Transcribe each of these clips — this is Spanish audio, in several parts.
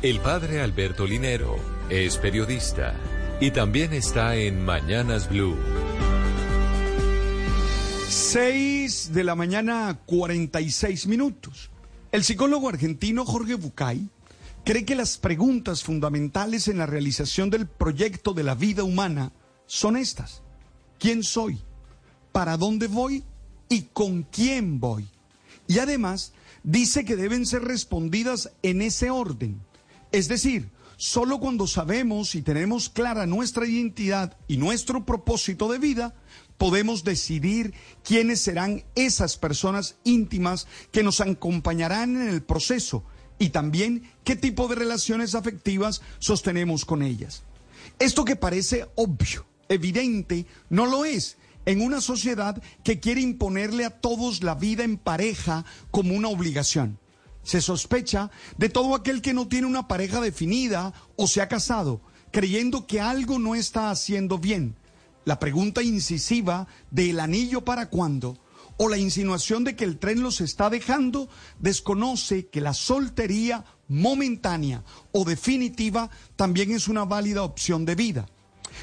El padre Alberto Linero es periodista y también está en Mañanas Blue. 6 de la mañana, 46 minutos. El psicólogo argentino Jorge Bucay cree que las preguntas fundamentales en la realización del proyecto de la vida humana son estas. ¿Quién soy? ¿Para dónde voy? ¿Y con quién voy? Y además dice que deben ser respondidas en ese orden. Es decir, solo cuando sabemos y tenemos clara nuestra identidad y nuestro propósito de vida, podemos decidir quiénes serán esas personas íntimas que nos acompañarán en el proceso y también qué tipo de relaciones afectivas sostenemos con ellas. Esto que parece obvio, evidente, no lo es en una sociedad que quiere imponerle a todos la vida en pareja como una obligación. Se sospecha de todo aquel que no tiene una pareja definida o se ha casado, creyendo que algo no está haciendo bien. La pregunta incisiva del anillo para cuándo o la insinuación de que el tren los está dejando desconoce que la soltería momentánea o definitiva también es una válida opción de vida.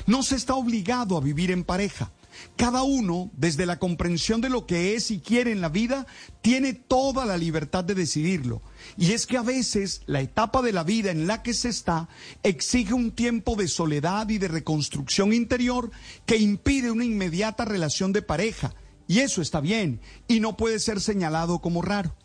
No se está obligado a vivir en pareja. Cada uno, desde la comprensión de lo que es y quiere en la vida, tiene toda la libertad de decidirlo. Y es que a veces la etapa de la vida en la que se está exige un tiempo de soledad y de reconstrucción interior que impide una inmediata relación de pareja. Y eso está bien y no puede ser señalado como raro.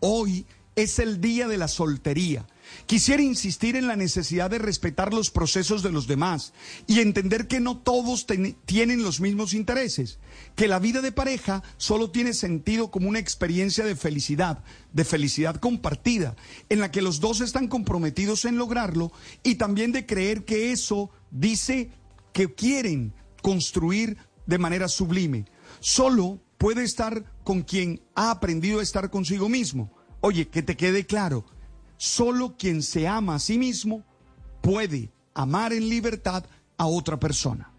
Hoy es el día de la soltería Quisiera insistir en la necesidad de respetar los procesos de los demás y entender que no todos tienen los mismos intereses, que la vida de pareja solo tiene sentido como una experiencia de felicidad, de felicidad compartida, en la que los dos están comprometidos en lograrlo y también de creer que eso dice que quieren construir de manera sublime. Solo puede estar con quien ha aprendido a estar consigo mismo. Oye, que te quede claro Solo quien se ama a sí mismo puede amar en libertad a otra persona.